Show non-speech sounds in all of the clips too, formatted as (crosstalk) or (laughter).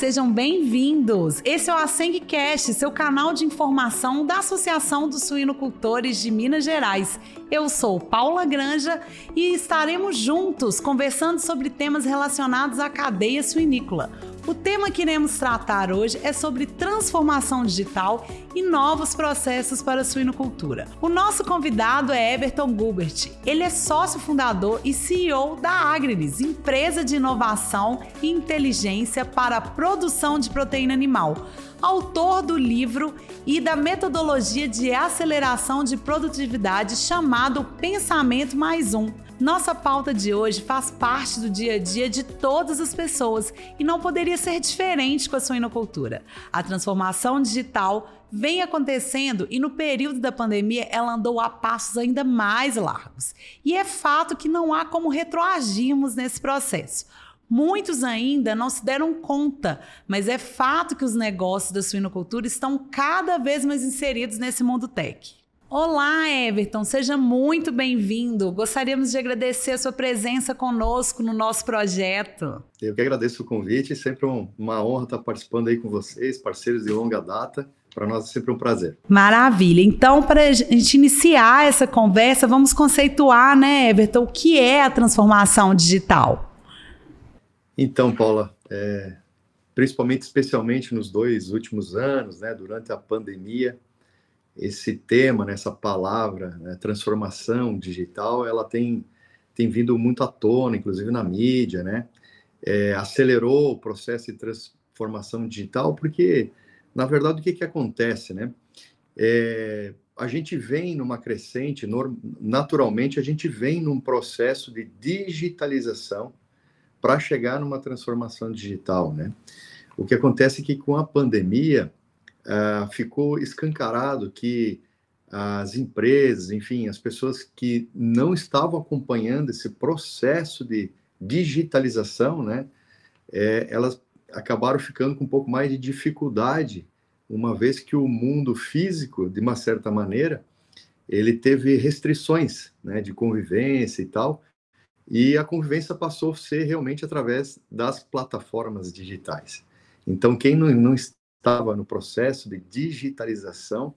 sejam bem-vindos. Esse é o Assengcast, seu canal de informação da Associação dos Suinocultores de Minas Gerais. Eu sou Paula Granja e estaremos juntos conversando sobre temas relacionados à cadeia suinícola. O tema que iremos tratar hoje é sobre transformação digital e novos processos para a suinocultura. O nosso convidado é Everton Gubert. Ele é sócio fundador e CEO da Agrilis, empresa de inovação e inteligência para a produção de proteína animal autor do livro e da metodologia de aceleração de produtividade chamado Pensamento Mais Um. Nossa pauta de hoje faz parte do dia a dia de todas as pessoas e não poderia ser diferente com a suinocultura. A transformação digital vem acontecendo e no período da pandemia ela andou a passos ainda mais largos. E é fato que não há como retroagirmos nesse processo. Muitos ainda não se deram conta, mas é fato que os negócios da suinocultura estão cada vez mais inseridos nesse mundo tech. Olá, Everton, seja muito bem-vindo. Gostaríamos de agradecer a sua presença conosco no nosso projeto. Eu que agradeço o convite, sempre uma honra estar participando aí com vocês, parceiros de longa data. Para nós é sempre um prazer. Maravilha. Então, para a gente iniciar essa conversa, vamos conceituar, né, Everton, o que é a transformação digital? Então, Paula, é, principalmente, especialmente nos dois últimos anos, né, durante a pandemia, esse tema, né, essa palavra, né, transformação digital, ela tem, tem vindo muito à tona, inclusive na mídia, né? É, acelerou o processo de transformação digital, porque, na verdade, o que, que acontece, né? É, a gente vem numa crescente, naturalmente, a gente vem num processo de digitalização para chegar numa transformação digital, né? O que acontece é que com a pandemia, uh, ficou escancarado que as empresas, enfim, as pessoas que não estavam acompanhando esse processo de digitalização, né, é, elas acabaram ficando com um pouco mais de dificuldade, uma vez que o mundo físico, de uma certa maneira, ele teve restrições, né, de convivência e tal, e a convivência passou a ser realmente através das plataformas digitais. Então, quem não, não estava no processo de digitalização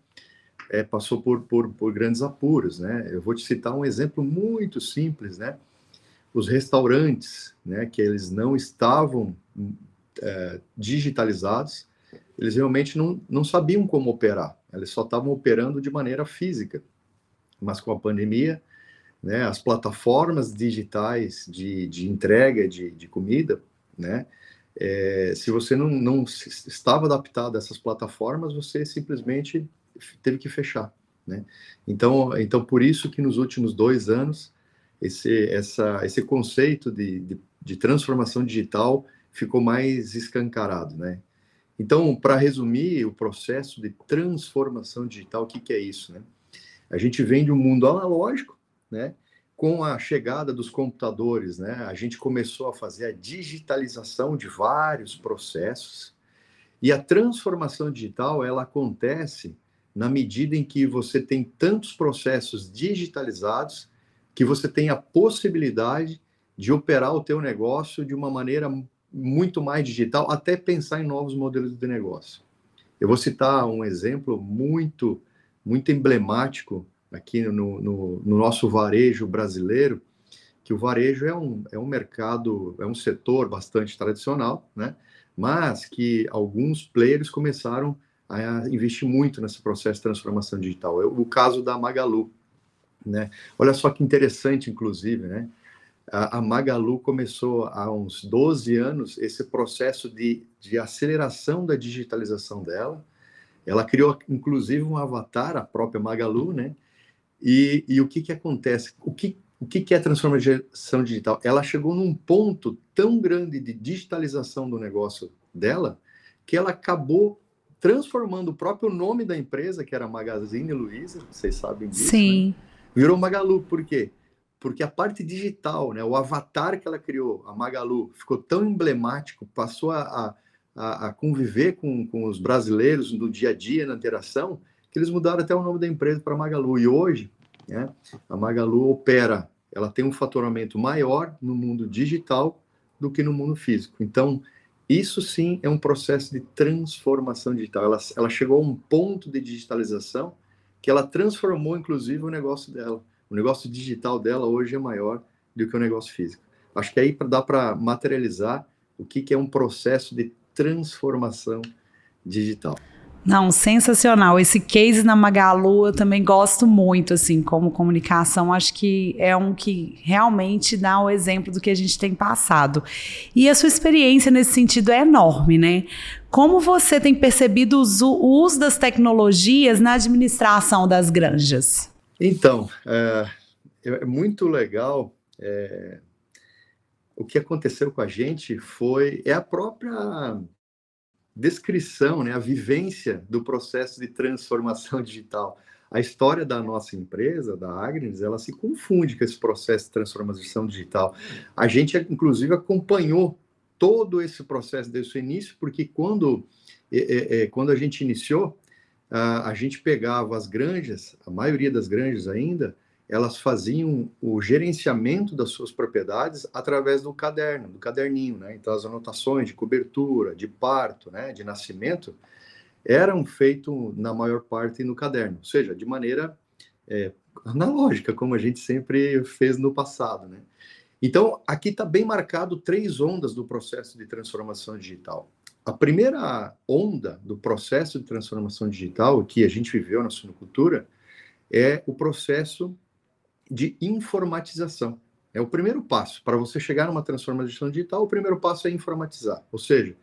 é, passou por, por, por, grandes apuros, né? Eu vou te citar um exemplo muito simples, né? Os restaurantes, né? Que eles não estavam é, digitalizados, eles realmente não, não sabiam como operar, eles só estavam operando de maneira física. Mas com a pandemia, né? As plataformas digitais de, de entrega de, de comida, né? É, se você não, não estava adaptado a essas plataformas, você simplesmente teve que fechar, né? Então, então por isso que nos últimos dois anos esse, essa, esse conceito de, de, de transformação digital ficou mais escancarado, né? Então, para resumir o processo de transformação digital, o que, que é isso, né? A gente vem de um mundo analógico, né? com a chegada dos computadores, né, a gente começou a fazer a digitalização de vários processos e a transformação digital ela acontece na medida em que você tem tantos processos digitalizados que você tem a possibilidade de operar o teu negócio de uma maneira muito mais digital, até pensar em novos modelos de negócio. Eu vou citar um exemplo muito muito emblemático aqui no, no, no, nosso varejo brasileiro, que o varejo é um, é um mercado, é um setor bastante tradicional, né? mas que alguns players começaram a investir muito nesse processo de transformação digital. É o caso da Magalu. Né? Olha só que interessante, inclusive, né? A, Magalu começou há uns 12 anos esse processo de, de aceleração da digitalização dela. Ela criou, inclusive, um avatar, a própria Magalu, né? E, e o que, que acontece? O que, o que, que é transformação digital? Ela chegou num ponto tão grande de digitalização do negócio dela que ela acabou transformando o próprio nome da empresa, que era Magazine Luiza, vocês sabem disso, Sim. Né? virou Magalu. Por quê? Porque a parte digital, né, o avatar que ela criou, a Magalu, ficou tão emblemático, passou a, a, a conviver com, com os brasileiros no dia a dia, na interação, que eles mudaram até o nome da empresa para Magalu. E hoje, né, a Magalu opera, ela tem um faturamento maior no mundo digital do que no mundo físico. Então, Isso sim é um processo de transformação digital. Ela, ela chegou a um ponto de digitalização que ela transformou, inclusive, o negócio dela. O negócio digital dela hoje é maior do que o negócio físico. Acho que aí dá para materializar o que, que é um processo de transformação digital. Não, sensacional. Esse case na Magalu eu também gosto muito, assim, como comunicação. Acho que é um que realmente dá o exemplo do que a gente tem passado. E a sua experiência nesse sentido é enorme, né? Como você tem percebido o uso das tecnologias na administração das granjas? Então, é, é muito legal. É, o que aconteceu com a gente foi é a própria descrição, né, a vivência do processo de transformação (laughs) digital. A história da nossa empresa, da Agnes, ela se confunde com esse processo de transformação digital. A gente, inclusive, acompanhou todo esse processo desde o início, porque quando, é, é, quando a gente iniciou, a, a gente pegava as granjas, a maioria das granjas ainda, elas faziam o gerenciamento das suas propriedades através do caderno, do caderninho, né? Então as anotações de cobertura, de parto, né, de nascimento, eram feitas na maior parte no caderno, ou seja, de maneira é, analógica, como a gente sempre fez no passado, né? Então aqui está bem marcado três ondas do processo de transformação digital. A primeira onda do processo de transformação digital que a gente viveu na suinocultura é o processo de informatização. É o primeiro passo. Para você chegar numa transformação digital, o primeiro passo é informatizar. Ou seja,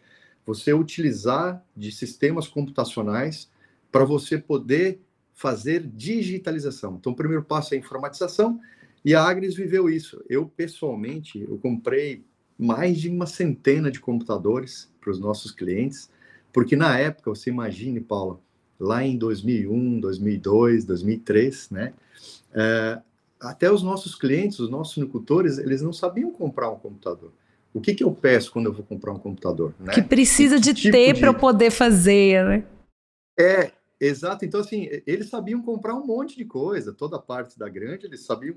você utilizar de sistemas computacionais para você poder fazer digitalização. Então, o primeiro passo é informatização e a Agnes viveu isso. Eu, pessoalmente, eu comprei mais de uma centena de computadores para os nossos clientes, porque na época, você imagine, Paula, lá em 2001, 2002, 2003, né? É, até os nossos clientes, os nossos agricultores, eles não sabiam comprar um computador. O que, que eu peço quando eu vou comprar um computador? Né? Que precisa que de tipo ter de... para poder fazer, né? É, exato. Então, assim, eles sabiam comprar um monte de coisa, toda a parte da grande, eles sabiam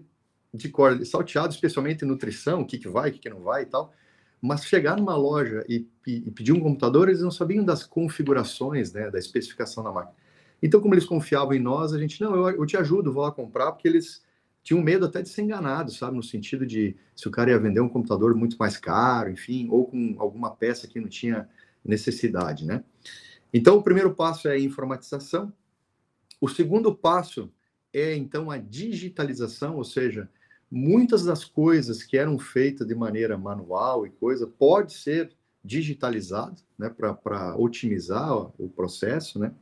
de cor, salteado, especialmente nutrição, o que, que vai, o que, que não vai e tal. Mas chegar numa loja e, e, pedir um computador, eles não sabiam das configurações, né, da especificação da máquina. Então, como eles confiavam em nós, a gente, não, eu, eu te ajudo, vou lá comprar, porque eles tinham medo até de ser enganado, sabe? No sentido de se o cara ia vender um computador muito mais caro, enfim, ou com alguma peça que não tinha necessidade, né? Então, o primeiro passo é a informatização. O segundo passo é, então, a digitalização, ou seja, muitas das coisas que eram feitas de maneira manual e coisa, pode ser digitalizado, né, para otimizar o processo, né?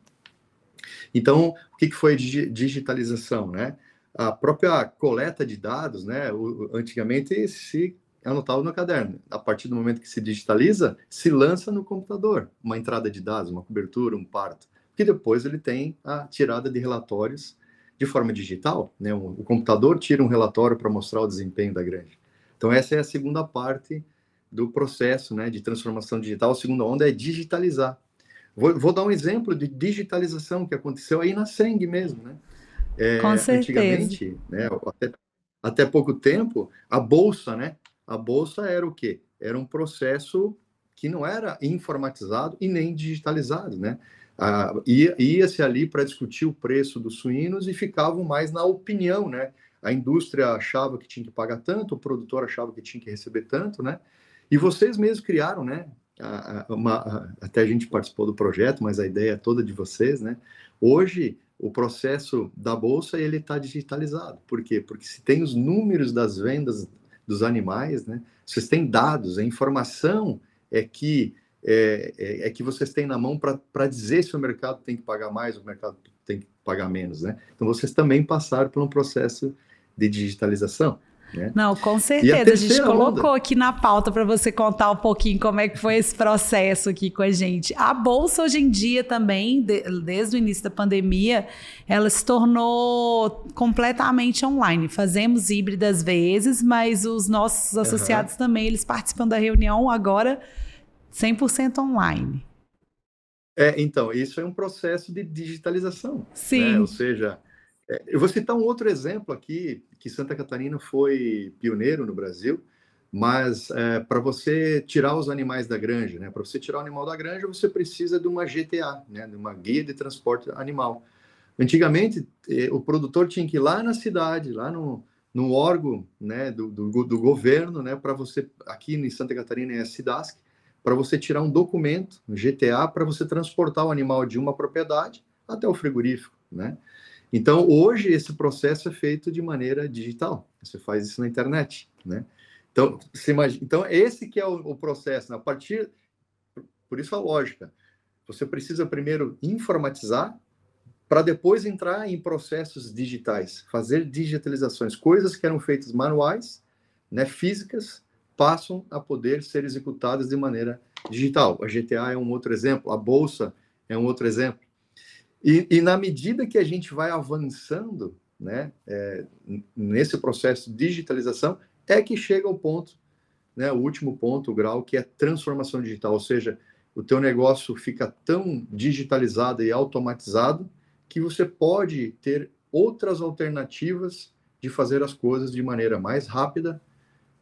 Então, o que, que foi digitalização, né? A própria coleta de dados, né? Antigamente se anotava no caderno. A partir do momento que se digitaliza, se lança no computador uma entrada de dados, uma cobertura, um parto, que depois ele tem a tirada de relatórios de forma digital, né? O, o computador tira um relatório para mostrar o desempenho da granja. Então essa é a segunda parte do processo, né, de transformação digital. A segunda onda é digitalizar. Vou, vou dar um exemplo de digitalização que aconteceu aí na Seng mesmo, né? É, Com certeza. Antigamente, né, até, até pouco tempo, a bolsa, né? A bolsa era o quê? Era um processo que não era informatizado e nem digitalizado, né? Ah, ia-se ali para discutir o preço dos suínos e ficavam mais na opinião, né? A indústria achava que tinha que pagar tanto, o produtor achava que tinha que receber tanto, né? E vocês mesmos criaram, né? Uma, até a gente participou do projeto, mas a ideia é toda de vocês, né? Hoje o processo da bolsa ele está digitalizado. Por quê? Porque se tem os números das vendas dos animais, né? Vocês têm dados, a informação é que é, é, é que vocês têm na mão para dizer se o mercado tem que pagar mais, o mercado tem que pagar menos, né? Então vocês também passaram por um processo de digitalização. Né? Não, com certeza. A, a, gente colocou onda. aqui na pauta para você contar um pouquinho como é que foi esse processo aqui com a gente. A bolsa hoje em dia também, de, desde o início da pandemia, ela se tornou completamente online. Fazemos híbridas vezes, mas os nossos associados uhum. também, eles participam da reunião agora 100% online. É, então, isso é um processo de digitalização. Né? Sim. Né? Ou seja, é, eu vou citar um outro exemplo aqui, que Santa Catarina foi pioneiro no Brasil, Mas é, para você tirar os animais da granja, né? Para você tirar o animal da granja, você precisa de uma GTA, né? De uma guia de transporte animal. Antigamente, eh, o produtor tinha que ir lá na cidade, lá no, no órgão né, do, do, do governo, né, para você, aqui em Santa Catarina é a SIDASC, para você tirar um documento, um GTA, para você transportar o animal de uma propriedade até o frigorífico, né? Então, hoje, esse processo é feito de maneira digital. Você faz isso na internet, né? Então, você imagina, então esse que é o, o processo. Né? A partir... Por isso a lógica. Você precisa primeiro informatizar para depois entrar em processos digitais, fazer digitalizações, coisas que eram feitas manuais, né, físicas, passam a poder ser executadas de maneira digital. A GTA é um outro exemplo, a bolsa é um outro exemplo. E, e na medida que a gente vai avançando, né, é, nesse processo de digitalização, é que chega o ponto, né, o último ponto, o grau, que é transformação digital, ou seja, o teu negócio fica tão digitalizado e automatizado que você pode ter outras alternativas de fazer as coisas de maneira mais rápida,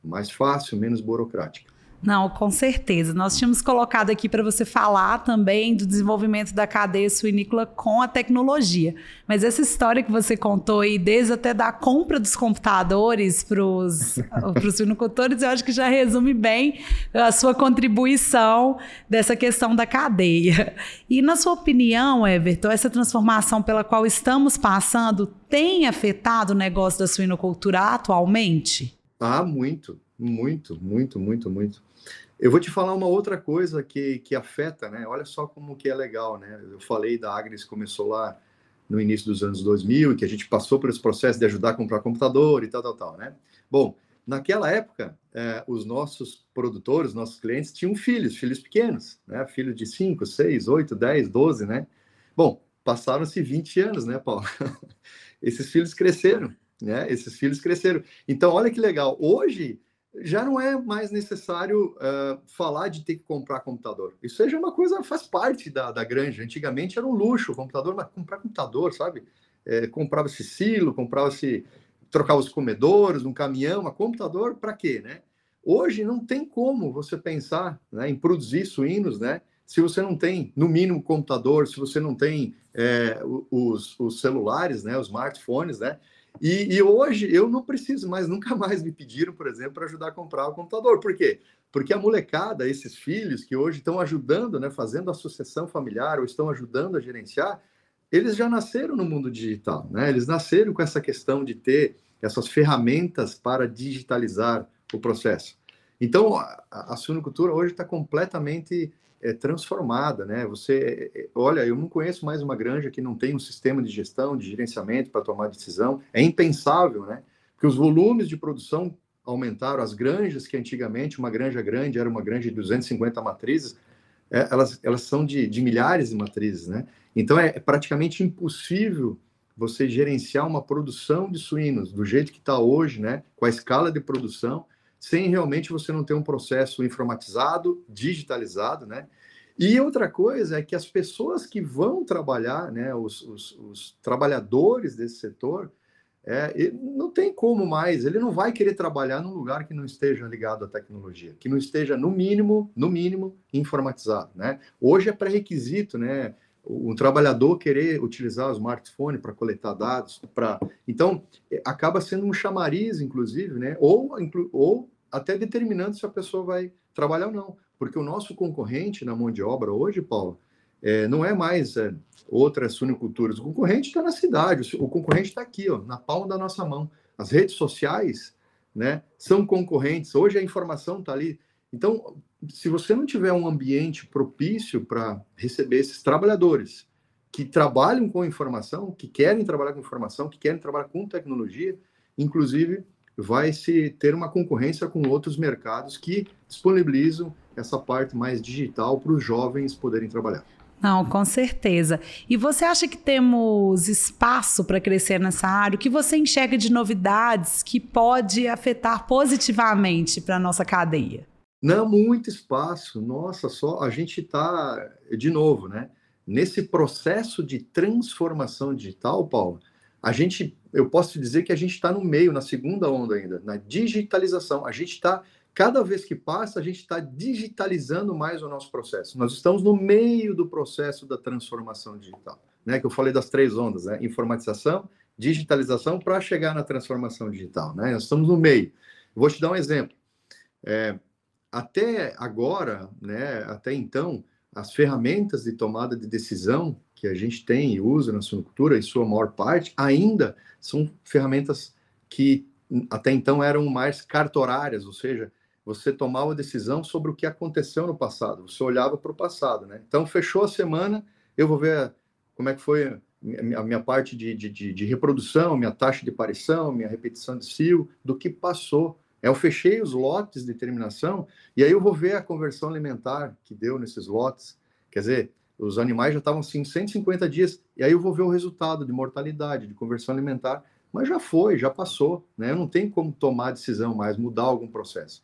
mais fácil, menos burocrática. Não, com certeza. Nós tínhamos colocado aqui para você falar também do desenvolvimento da cadeia suinícola com a tecnologia. Mas essa história que você contou aí, desde até da compra dos computadores para os (laughs) suinocultores, eu acho que já resume bem a sua contribuição dessa questão da cadeia. E na sua opinião, Everton, essa transformação pela qual estamos passando tem afetado o negócio da suinocultura atualmente? Ah, muito, muito, muito, muito, muito. Eu vou te falar uma outra coisa que, que afeta, né? Olha só como que é legal, né? Eu falei da Agnes começou lá no início dos anos 2000 e que a gente passou por esse processo de ajudar a comprar computador e tal, tal, tal, né? Bom, naquela época, é, os nossos produtores, nossos clientes tinham filhos, filhos pequenos, né? Filhos de 5, 6, 8, 10, 12, né? Bom, passaram-se 20 anos, né, Paulo? (laughs) Esses filhos cresceram, né? Esses filhos cresceram. Então, olha que legal. Hoje, já não é mais necessário uh, falar de ter que comprar computador. Isso seja uma coisa, faz parte da, da granja. Antigamente era um luxo o computador, mas comprar computador, sabe? É, comprava-se silo, comprava-se, trocava os comedores, um caminhão, mas computador para quê, né? Hoje não tem como você pensar né, em produzir suínos, né? Se você não tem, no mínimo, computador, se você não tem é, os, os celulares, né, os smartphones, né? E, e, hoje eu não preciso mais, nunca mais me pediram, por exemplo, para ajudar a comprar o computador. Por quê? Porque a molecada, esses filhos que hoje estão ajudando, né, fazendo associação familiar ou estão ajudando a gerenciar, eles já nasceram no mundo digital, né? Eles nasceram com essa questão de ter essas ferramentas para digitalizar o processo. Então, a, a hoje está completamente é, transformada, né? Você, é, é, olha, eu não conheço mais uma granja que não tem um sistema de gestão, de gerenciamento para tomar decisão. É impensável, né? Porque os volumes de produção aumentaram. As granjas que antigamente uma granja grande era uma granja de 250 matrizes, é, elas, elas são de, de milhares de matrizes, né? Então é praticamente impossível você gerenciar uma produção de suínos do jeito que está hoje, né? Com a escala de produção sem realmente você não ter um processo informatizado, digitalizado, né? E outra coisa é que as pessoas que vão trabalhar, né, os, os, os trabalhadores desse setor, é, não tem como mais, ele não vai querer trabalhar num lugar que não esteja ligado à tecnologia, que não esteja, no mínimo, no mínimo, informatizado, né? Hoje é pré-requisito, né? Um trabalhador querer utilizar o smartphone para coletar dados, para então é, acaba sendo um chamariz, inclusive, né? Ou, ou até determinando se a pessoa vai trabalhar ou não, porque o nosso concorrente na mão de obra hoje, Paulo, é, não é mais é, outras suinoculturas. O concorrente está na cidade, o concorrente está aqui, ó, na palma da nossa mão. As redes sociais, né, são concorrentes. Hoje a informação está ali. Então, se você não tiver um ambiente propício para receber esses trabalhadores que trabalham com informação, que querem trabalhar com informação, que querem trabalhar com tecnologia, inclusive vai se ter uma concorrência com outros mercados que disponibilizam essa parte mais digital para os jovens poderem trabalhar. Não, com certeza. E você acha que temos espaço para crescer nessa área? O que você enxerga de novidades que pode afetar positivamente para a nossa cadeia? Não, muito espaço. Nossa, só a gente está, de novo, né? Nesse processo de transformação digital, Paulo, a gente, eu posso dizer que a gente está no meio, na segunda onda ainda, na digitalização. A gente está cada vez que passa, a gente está digitalizando mais o nosso processo. Nós estamos no meio do processo da transformação digital, né? Que eu falei das três ondas, né? Informatização, digitalização para chegar na transformação digital, né? Nós estamos no meio. Vou te dar um exemplo. É, até agora, né? Até então, as ferramentas de tomada de decisão que a gente tem e usa na suinocultura, em sua maior parte, ainda são ferramentas que até então eram mais cartorárias, ou seja, você tomava decisão sobre o que aconteceu no passado, você olhava para o passado, né? Então, fechou a semana, eu vou ver como é que foi a minha parte de, de, de reprodução, minha taxa de aparição, minha repetição de cio, do que passou. Eu fechei os lotes de terminação e aí eu vou ver a conversão alimentar que deu nesses lotes. Quer dizer, os animais já estavam assim 150 dias e aí eu vou ver o resultado de mortalidade, de conversão alimentar, mas já foi, já passou, né? Eu não tem como tomar decisão mais, mudar algum processo.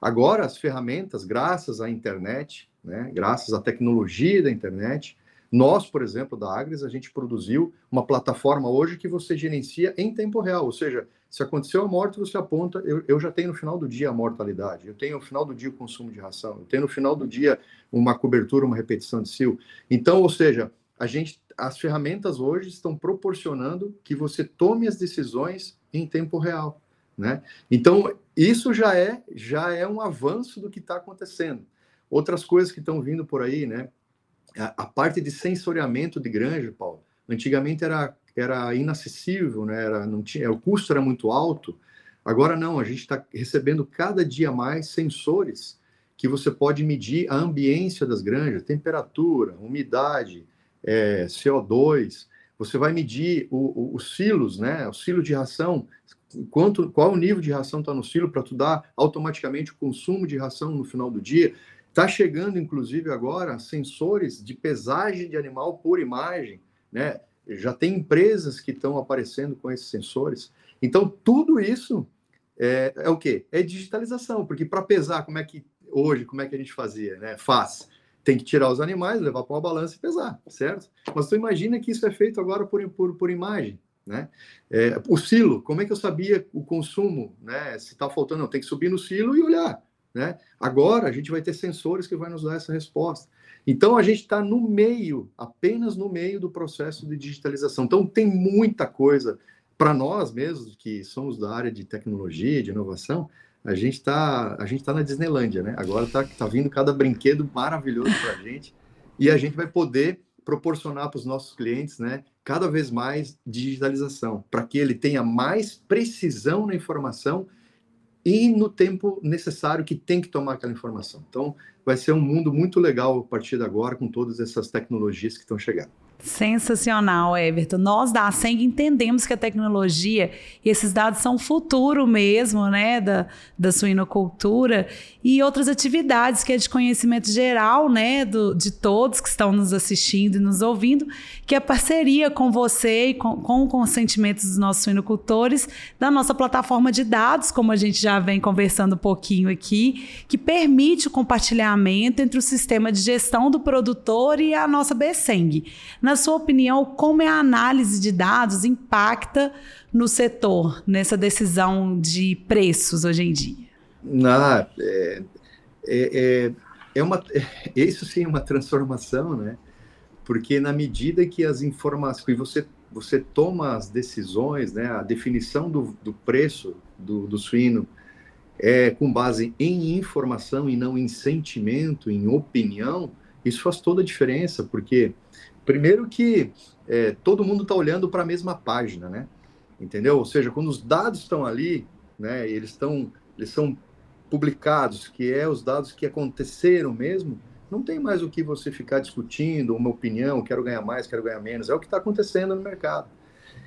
Agora as ferramentas, graças à internet, né, graças à tecnologia da internet, nós, por exemplo, da Agres, a gente produziu uma plataforma hoje que você gerencia em tempo real, ou seja, se aconteceu a morte, você aponta, eu, eu já tenho no final do dia a mortalidade, eu tenho no final do dia o consumo de ração, eu tenho no final do dia uma cobertura, uma repetição de cio. Então, ou seja, a gente, as ferramentas hoje estão proporcionando que você tome as decisões em tempo real, né? Então, isso já é já é um avanço do que está acontecendo. Outras coisas que estão vindo por aí, né? A, parte de sensoriamento de granja, Paulo, antigamente era era inacessível, né? Era não tinha, o custo era muito alto. Agora não, a gente está recebendo cada dia mais sensores que você pode medir a ambiência das granjas, temperatura, umidade, é, CO2. Você vai medir o, o, os silos, né? O silo de ração, quanto, qual o nível de ração está no silo para tu dar automaticamente o consumo de ração no final do dia. Está chegando, inclusive, agora sensores de pesagem de animal por imagem, né? Já tem empresas que estão aparecendo com esses sensores. Então, tudo isso é, é o quê? É digitalização, porque para pesar, como é que hoje, como é que a gente fazia, né? Faz. Tem que tirar os animais, levar para uma balança e pesar, certo? Mas tu imagina que isso é feito agora por, por, por imagem, né? É, o silo, como é que eu sabia o consumo, né? Se está faltando, não, tem que subir no silo e olhar, né? Agora a gente vai ter sensores que vai nos dar essa resposta. Então a gente está no meio, apenas no meio do processo de digitalização. Então tem muita coisa para nós mesmos que somos da área de tecnologia, de inovação. A gente está a gente tá na Disneylândia, né? Agora está tá vindo cada brinquedo maravilhoso para a gente e a gente vai poder proporcionar para os nossos clientes, né, cada vez mais digitalização, para que ele tenha mais precisão na informação e no tempo necessário que tem que tomar aquela informação. Então, vai ser um mundo muito legal a partir de agora com todas essas tecnologias que estão chegando. Sensacional, Everton. Nós da Seng entendemos que a tecnologia e esses dados são o futuro mesmo, né, da, da suinocultura e outras atividades que é de conhecimento geral, né, do, de todos que estão nos assistindo e nos ouvindo, que é parceria com você e com, com o consentimento dos nossos suinocultores da nossa plataforma de dados, como a gente já vem conversando um pouquinho aqui, que permite o compartilhamento entre o sistema de gestão do produtor e a nossa BSENG. Na sua opinião, como é a análise de dados impacta no setor, nessa decisão de preços hoje em dia? Ah, é, é, é uma, é, isso sim é uma transformação, né? Porque na medida que as informações, e você, você toma as decisões, né? A definição do, do preço do, do suíno é com base em informação e não em sentimento, em opinião, isso faz toda a diferença, porque Primeiro que é, todo mundo está olhando para a mesma página, né? Entendeu? Ou seja, quando os dados estão ali, né? Eles estão, eles são publicados, que é os dados que aconteceram mesmo. Não tem mais o que você ficar discutindo, uma opinião, quero ganhar mais, quero ganhar menos. É o que está acontecendo no mercado.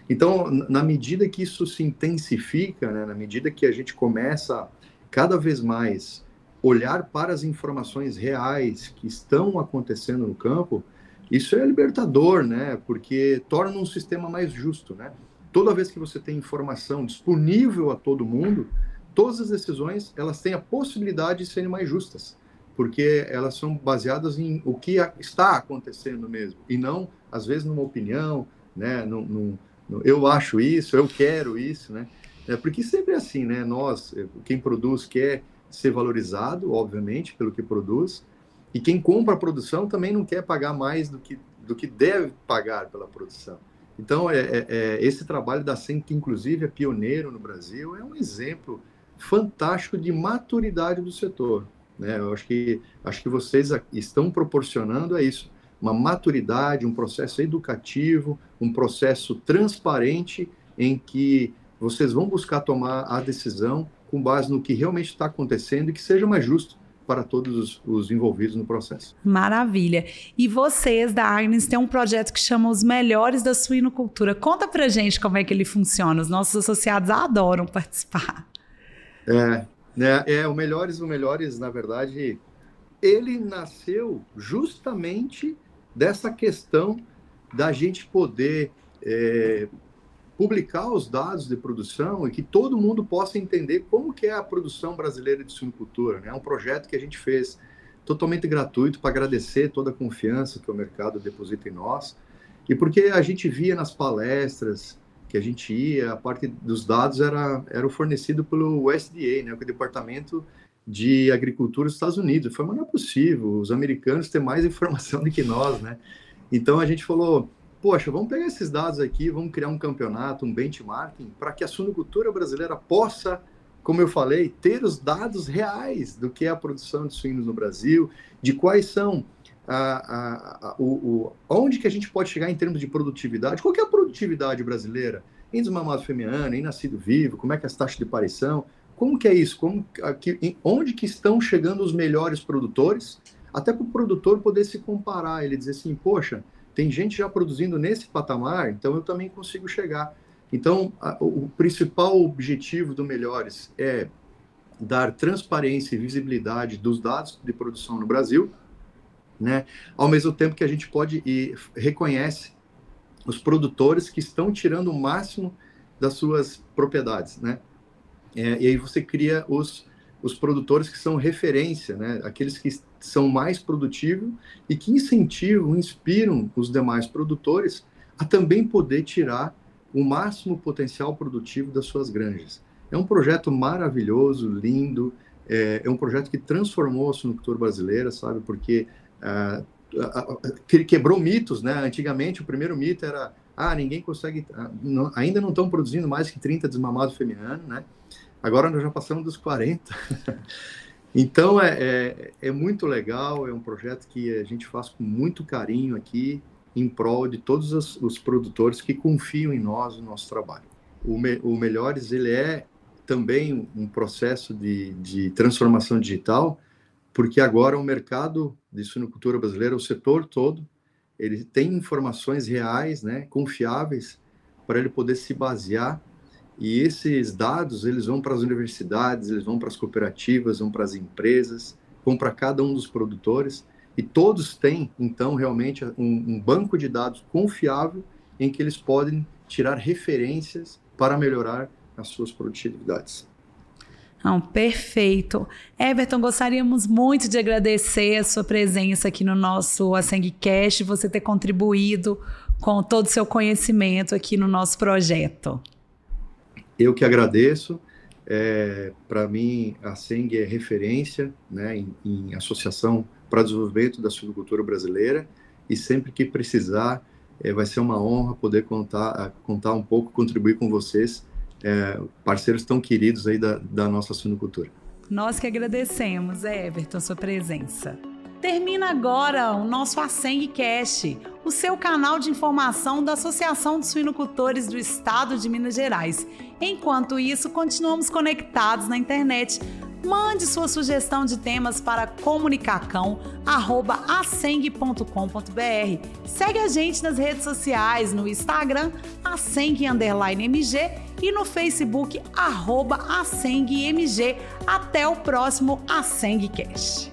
Então, na medida que isso se intensifica, né, na medida que a gente começa cada vez mais olhar para as informações reais que estão acontecendo no campo, isso é libertador, né? Porque torna um sistema mais justo, né? Toda vez que você tem informação disponível a todo mundo, todas as decisões elas têm a possibilidade de serem mais justas, porque elas são baseadas em o que está acontecendo mesmo e não às vezes numa opinião, né? Num, num, num, eu acho isso, eu quero isso, né? É porque sempre é assim, né? Nós, quem produz quer ser valorizado, obviamente, pelo que produz, e quem compra a produção também não quer pagar mais do que, do que deve pagar pela produção. Então, é, é, é esse trabalho da SEM, que inclusive é pioneiro no Brasil, é um exemplo fantástico de maturidade do setor. Né? Eu acho que, acho que vocês estão proporcionando a isso, uma maturidade, um processo educativo, um processo transparente em que vocês vão buscar tomar a decisão com base no que realmente está acontecendo e que seja mais justo para todos os, os, envolvidos no processo. Maravilha. E vocês da Agnes têm um projeto que chama Os Melhores da Suinocultura. Conta pra gente como é que ele funciona. Os nossos associados adoram participar. É, né, é o Melhores, o Melhores, na verdade, ele nasceu justamente dessa questão da gente poder é, publicar os dados de produção e que todo mundo possa entender como que é a produção brasileira de suinocultura. Né? É um projeto que a gente fez totalmente gratuito para agradecer toda a confiança que o mercado deposita em nós e porque a gente via nas palestras que a gente ia, a parte dos dados era, era fornecido pelo USDA, né, o Departamento de Agricultura dos Estados Unidos. Foi, mas não é possível, os americanos têm mais informação do que nós, né? Então a gente falou, poxa, vamos pegar esses dados aqui, vamos criar um campeonato, um benchmarking, para que a suinocultura brasileira possa, como eu falei, ter os dados reais do que é a produção de suínos no Brasil, de quais são a, a, a, o, o, onde que a gente pode chegar em termos de produtividade, qual é a produtividade brasileira? Em desmamado femiano, em nascido vivo, como é que é as taxas de aparição, como que é isso, como, aqui, onde que estão chegando os melhores produtores, até para o produtor poder se comparar, ele dizer assim, poxa, tem gente já produzindo nesse patamar, então eu também consigo chegar. Então, a, o principal objetivo do Melhores é dar transparência e visibilidade dos dados de produção no Brasil, né? Ao mesmo tempo que a gente pode e reconhece os produtores que estão tirando o máximo das suas propriedades, né? É, e aí você cria os, os produtores que são referência, né? Aqueles que são mais produtivos e que incentivam, inspiram os demais produtores a também poder tirar o máximo potencial produtivo das suas granjas. É um projeto maravilhoso, lindo, é, é um projeto que transformou a suinocultura brasileira, sabe? Porque ah, quebrou mitos, né? Antigamente o primeiro mito era ah, ninguém consegue, ah, ainda não estão produzindo mais que 30 desmamados femininos, né? Agora nós já passamos dos 40. (laughs) Então é, é, é, muito legal, é um projeto que a gente faz com muito carinho aqui em prol de todos os, os produtores que confiam em nós, no nosso trabalho. O, me, o Melhores ele é também um processo de, de transformação digital, porque agora o mercado de suinocultura brasileira, o setor todo, ele tem informações reais, né, confiáveis, para ele poder se basear e esses dados, eles vão para as universidades, eles vão para as cooperativas, vão para as empresas, vão para cada um dos produtores, e todos têm, então, realmente um, um banco de dados confiável em que eles podem tirar referências para melhorar as suas produtividades. Não, perfeito. Everton, gostaríamos muito de agradecer a sua presença aqui no nosso Cash, você ter contribuído com todo o seu conhecimento aqui no nosso projeto. Eu que agradeço. É, para mim, a SENG é referência né, em, em associação para desenvolvimento da suinocultura brasileira e sempre que precisar, é, vai ser uma honra poder contar, contar um pouco, contribuir com vocês, é, parceiros tão queridos aí da, da nossa suinocultura. Nós que agradecemos, Everton, a sua presença. Termina agora o nosso Cash, o seu canal de informação da Associação de Suinocultores do Estado de Minas Gerais. Enquanto isso, continuamos conectados na internet. Mande sua sugestão de temas para comunicacão@aceng.com.br. Segue a gente nas redes sociais, no Instagram aceng_mg e no Facebook arroba acengmg. Até o próximo Acengcast.